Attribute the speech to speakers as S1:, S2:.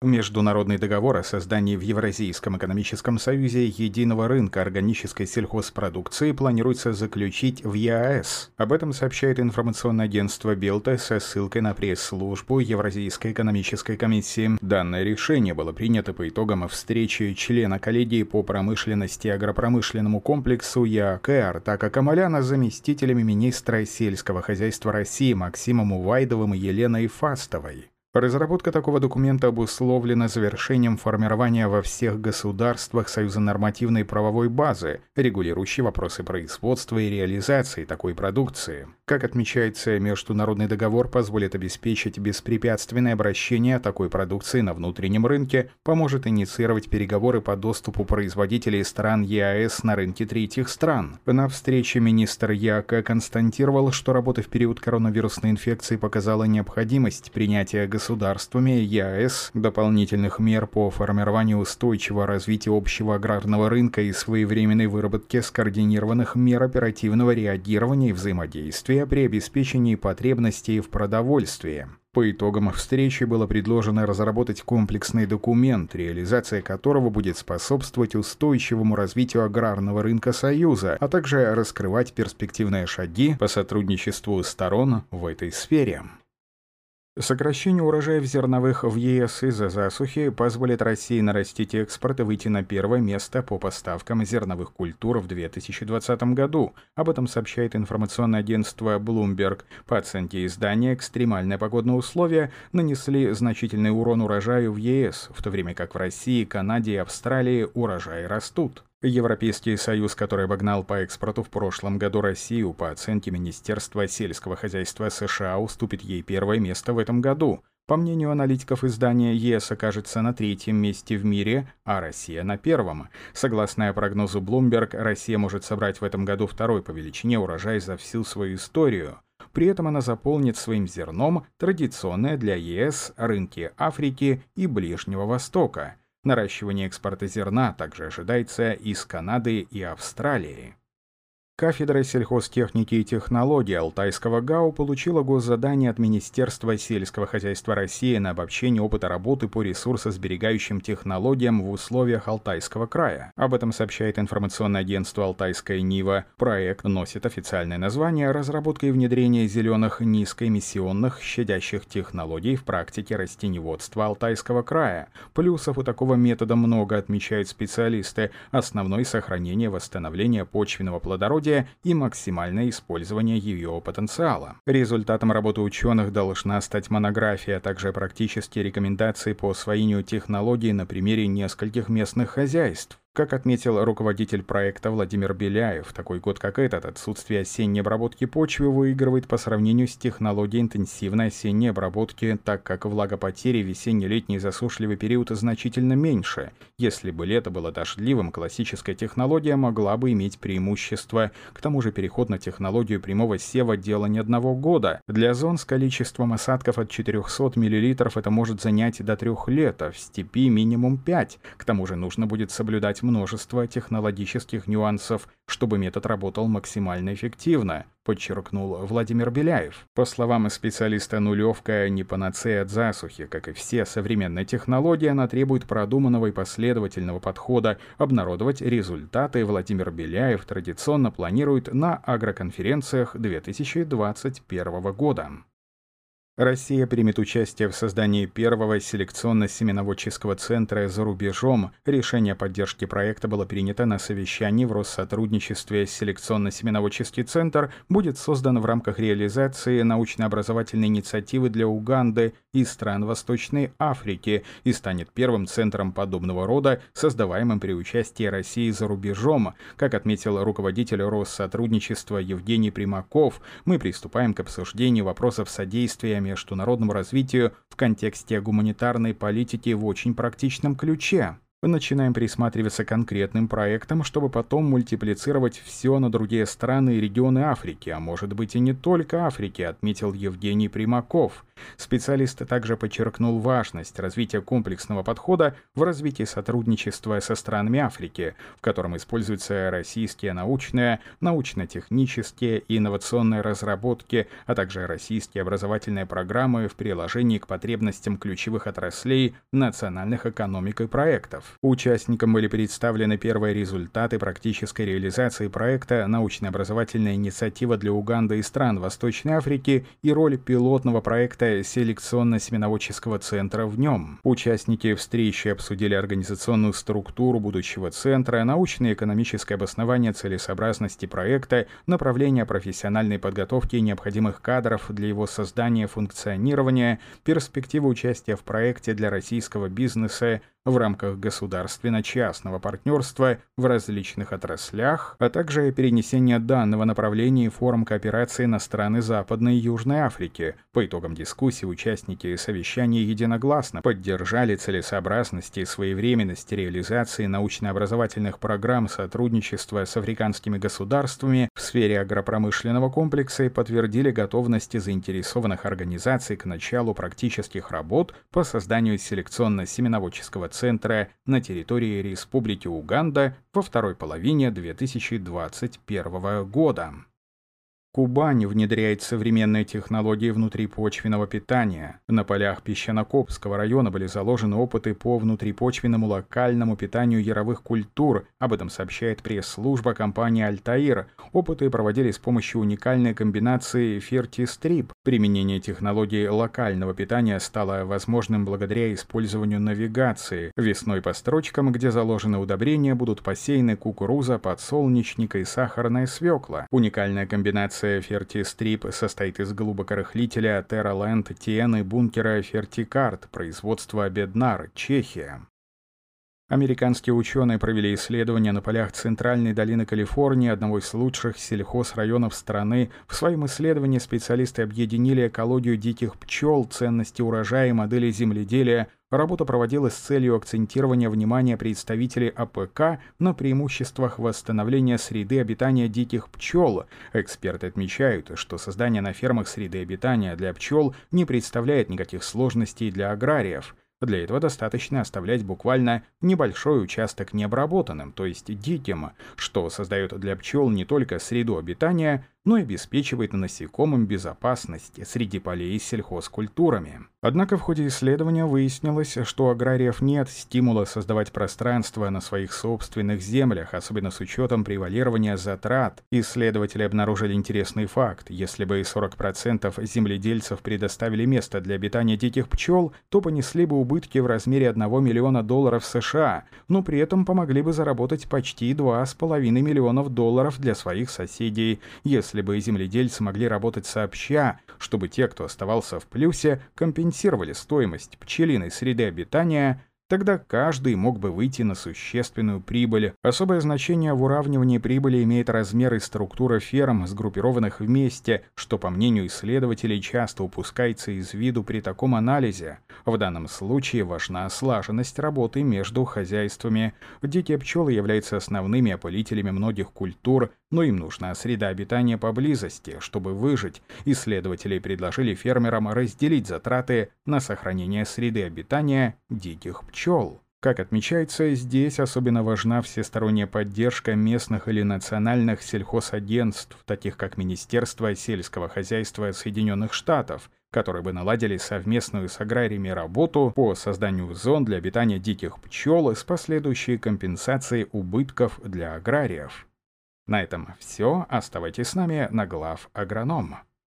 S1: Международный договор о создании в Евразийском экономическом союзе единого рынка органической сельхозпродукции планируется заключить в ЕАЭС. Об этом сообщает информационное агентство Белта со ссылкой на пресс-службу Евразийской экономической комиссии. Данное решение было принято по итогам встречи члена коллегии по промышленности и агропромышленному комплексу ЯКР Така Камаляна с заместителями министра сельского хозяйства России Максимом Увайдовым и Еленой Фастовой. Разработка такого документа обусловлена завершением формирования во всех государствах Союза нормативной правовой базы, регулирующей вопросы производства и реализации такой продукции. Как отмечается, международный договор позволит обеспечить беспрепятственное обращение такой продукции на внутреннем рынке, поможет инициировать переговоры по доступу производителей стран ЕАЭС на рынки третьих стран. На встрече министр ЯК констатировал, что работа в период коронавирусной инфекции показала необходимость принятия государствами ЕАЭС дополнительных мер по формированию устойчивого развития общего аграрного рынка и своевременной выработке скоординированных мер оперативного реагирования и взаимодействия при обеспечении потребностей в продовольствии. По итогам встречи было предложено разработать комплексный документ, реализация которого будет способствовать устойчивому развитию аграрного рынка Союза, а также раскрывать перспективные шаги по сотрудничеству сторон в этой сфере. Сокращение урожаев зерновых в ЕС из-за засухи позволит России нарастить экспорт и выйти на первое место по поставкам зерновых культур в 2020 году. Об этом сообщает информационное агентство Bloomberg. По оценке издания, экстремальные погодные условия нанесли значительный урон урожаю в ЕС, в то время как в России, Канаде и Австралии урожаи растут. Европейский Союз, который обогнал по экспорту в прошлом году Россию, по оценке Министерства сельского хозяйства США, уступит ей первое место в этом году. По мнению аналитиков издания, ЕС окажется на третьем месте в мире, а Россия на первом. Согласно прогнозу Bloomberg, Россия может собрать в этом году второй по величине урожай за всю свою историю. При этом она заполнит своим зерном традиционные для ЕС рынки Африки и Ближнего Востока – Наращивание экспорта зерна также ожидается из Канады и Австралии. Кафедра сельхозтехники и технологий Алтайского ГАУ получила госзадание от Министерства сельского хозяйства России на обобщение опыта работы по ресурсосберегающим технологиям в условиях Алтайского края. Об этом сообщает информационное агентство «Алтайская Нива». Проект носит официальное название «Разработка и внедрение зеленых низкоэмиссионных щадящих технологий в практике растеневодства Алтайского края». Плюсов у такого метода много, отмечают специалисты. Основной — сохранение восстановления почвенного плодородия развития и максимальное использование ее потенциала. Результатом работы ученых должна стать монография, а также практические рекомендации по освоению технологий на примере нескольких местных хозяйств. Как отметил руководитель проекта Владимир Беляев, такой год как этот отсутствие осенней обработки почвы выигрывает по сравнению с технологией интенсивной осенней обработки, так как влагопотери весенне-летний засушливый период значительно меньше. Если бы лето было дождливым, классическая технология могла бы иметь преимущество. К тому же переход на технологию прямого сева – дело не одного года. Для зон с количеством осадков от 400 мл это может занять до трех лет, а в степи минимум 5. К тому же нужно будет соблюдать множество технологических нюансов, чтобы метод работал максимально эффективно, подчеркнул Владимир Беляев. По словам специалиста, нулевка не панацея от засухи. Как и все современные технологии, она требует продуманного и последовательного подхода. Обнародовать результаты Владимир Беляев традиционно планирует на агроконференциях 2021 года. Россия примет участие в создании первого селекционно-семеноводческого центра за рубежом. Решение о поддержке проекта было принято на совещании в Россотрудничестве. Селекционно-семеноводческий центр будет создан в рамках реализации научно-образовательной инициативы для Уганды и стран Восточной Африки и станет первым центром подобного рода, создаваемым при участии России за рубежом. Как отметил руководитель Россотрудничества Евгений Примаков, мы приступаем к обсуждению вопросов содействия международному развитию в контексте гуманитарной политики в очень практичном ключе. Мы начинаем присматриваться к конкретным проектам, чтобы потом мультиплицировать все на другие страны и регионы Африки, а может быть и не только Африки, отметил Евгений Примаков. Специалист также подчеркнул важность развития комплексного подхода в развитии сотрудничества со странами Африки, в котором используются российские научные, научно-технические и инновационные разработки, а также российские образовательные программы в приложении к потребностям ключевых отраслей национальных экономик и проектов. Участникам были представлены первые результаты практической реализации проекта «Научно-образовательная инициатива для Уганды и стран Восточной Африки» и роль пилотного проекта селекционно-семеноводческого центра в нем. Участники встречи обсудили организационную структуру будущего центра, научное и экономическое обоснование целесообразности проекта, направление профессиональной подготовки необходимых кадров для его создания и функционирования, перспективы участия в проекте для российского бизнеса, в рамках государственно-частного партнерства в различных отраслях, а также перенесение данного направления в форум кооперации на страны Западной и Южной Африки. По итогам дискуссии участники совещания единогласно поддержали целесообразность и своевременность реализации научно-образовательных программ сотрудничества с африканскими государствами в сфере агропромышленного комплекса и подтвердили готовность заинтересованных организаций к началу практических работ по созданию селекционно-семеноводческого центра на территории Республики Уганда во второй половине 2021 года. Кубань внедряет современные технологии внутрипочвенного питания. На полях Песчанокопского района были заложены опыты по внутрипочвенному локальному питанию яровых культур. Об этом сообщает пресс-служба компании «Альтаир». Опыты проводили с помощью уникальной комбинации «Фертистрип». Применение технологии локального питания стало возможным благодаря использованию навигации. Весной по строчкам, где заложены удобрения, будут посеяны кукуруза, подсолнечник и сахарная свекла. Уникальная комбинация Станция Фертистрип состоит из глубокорыхлителя TN и бункера Фертикарт производства Беднар, Чехия. Американские ученые провели исследования на полях Центральной долины Калифорнии, одного из лучших сельхозрайонов страны. В своем исследовании специалисты объединили экологию диких пчел, ценности урожая и модели земледелия. Работа проводилась с целью акцентирования внимания представителей АПК на преимуществах восстановления среды обитания диких пчел. Эксперты отмечают, что создание на фермах среды обитания для пчел не представляет никаких сложностей для аграриев. Для этого достаточно оставлять буквально небольшой участок необработанным, то есть диким, что создает для пчел не только среду обитания, но и обеспечивает насекомым безопасность среди полей с сельхозкультурами. Однако в ходе исследования выяснилось, что у аграриев нет стимула создавать пространство на своих собственных землях, особенно с учетом превалирования затрат. Исследователи обнаружили интересный факт. Если бы 40% земледельцев предоставили место для обитания диких пчел, то понесли бы убытки в размере 1 миллиона долларов США, но при этом помогли бы заработать почти 2,5 миллионов долларов для своих соседей, если если бы земледельцы могли работать сообща, чтобы те, кто оставался в плюсе, компенсировали стоимость пчелиной среды обитания Тогда каждый мог бы выйти на существенную прибыль. Особое значение в уравнивании прибыли имеет размер и структура ферм, сгруппированных вместе, что, по мнению исследователей, часто упускается из виду при таком анализе. В данном случае важна слаженность работы между хозяйствами. Дикие пчелы являются основными опылителями многих культур, но им нужна среда обитания поблизости, чтобы выжить. Исследователи предложили фермерам разделить затраты на сохранение среды обитания диких пчел. Как отмечается, здесь особенно важна всесторонняя поддержка местных или национальных сельхозагентств, таких как Министерство сельского хозяйства Соединенных Штатов, которые бы наладили совместную с аграриями работу по созданию зон для обитания диких пчел с последующей компенсацией убытков для аграриев. На этом все. Оставайтесь с нами на глав агроном.